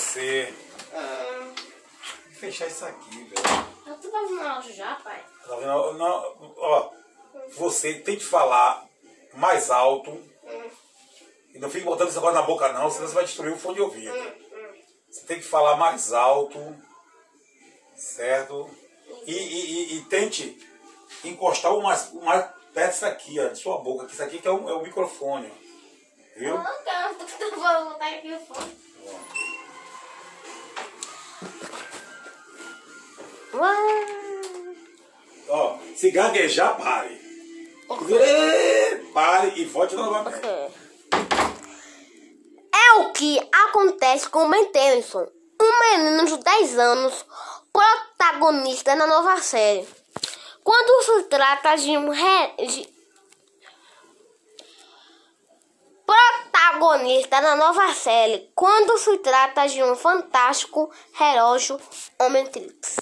você. Vou fechar isso aqui, velho. eu tô fazendo áudio já, pai. Tá vendo? Não, ó, você tem que falar mais alto. Hum, E não fique botando isso agora na boca não, senão você vai destruir o fone de ouvido. hum, hum. Você tem que falar mais alto, certo? E, e- e- e tente encostar o mais, o mais perto disso aqui, ó, de sua boca. que Isso aqui que é o, é o microfone. Eu Viu? não quero, eu vou botar aqui o fone. Ó, se gaguejar, pare. Ê, Pare e volte novamente. É o que acontece com Ben Tennyson, um menino de 10 anos, protagonista na nova série. Quando se trata de um re... de- protagonista na nova série, quando se trata de um fantástico relógio Omnitrix.